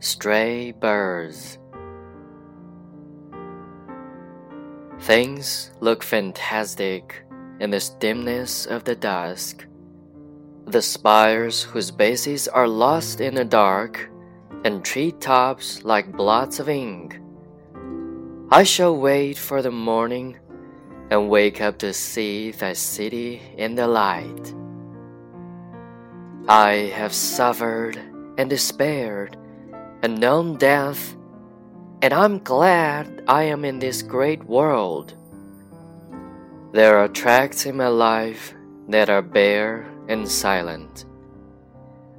stray birds. Things look fantastic in this dimness of the dusk. The spires whose bases are lost in the dark, and tree tops like blots of ink. I shall wait for the morning and wake up to see thy city in the light. I have suffered and despaired and known death, and I'm glad I am in this great world. There are tracks in my life that are bare and silent.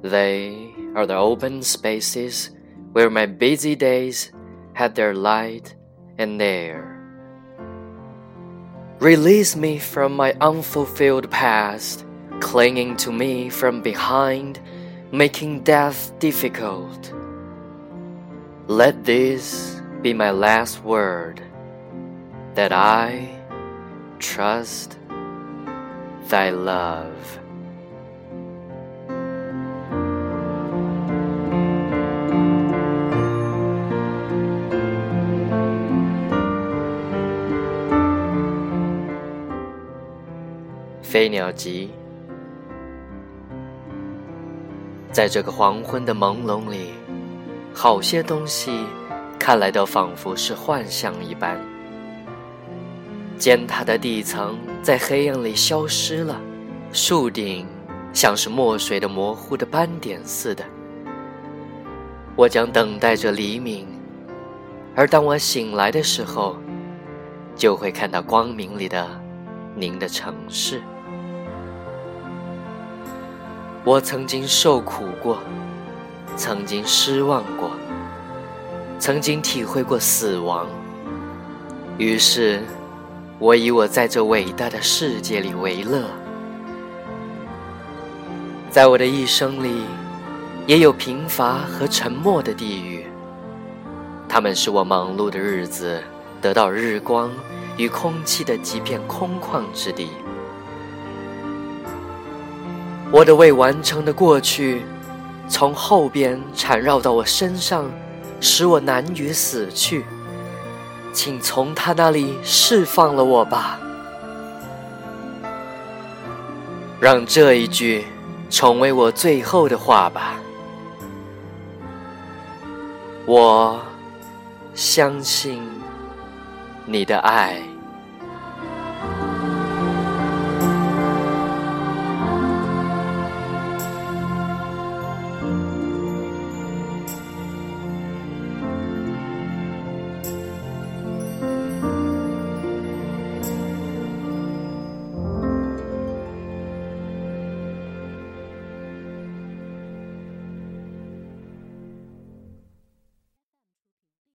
They are the open spaces where my busy days had their light and air. Release me from my unfulfilled past, clinging to me from behind, making death difficult. Let this be my last word that I trust thy love. 飞鸟集，在这个黄昏的朦胧里， 好些东西看来都仿佛是幻象一般。尖塔的地层在黑暗里消失了，树顶像是墨水的模糊的斑点似的。我将等待着黎明，而当我醒来的时候，就会看到光明里的您的城市。我曾经受苦过，曾经失望过，曾经体会过死亡。于是，我以我在这伟大的世界里为乐。在我的一生里，也有贫乏和沉默的地狱。它们使我忙碌的日子得到日光与空气的几片空旷之地。我的未完成的过去，从后边缠绕到我身上，使我难于死去。请从他那里释放了我吧，让这一句成为我最后的话吧。我相信你的爱。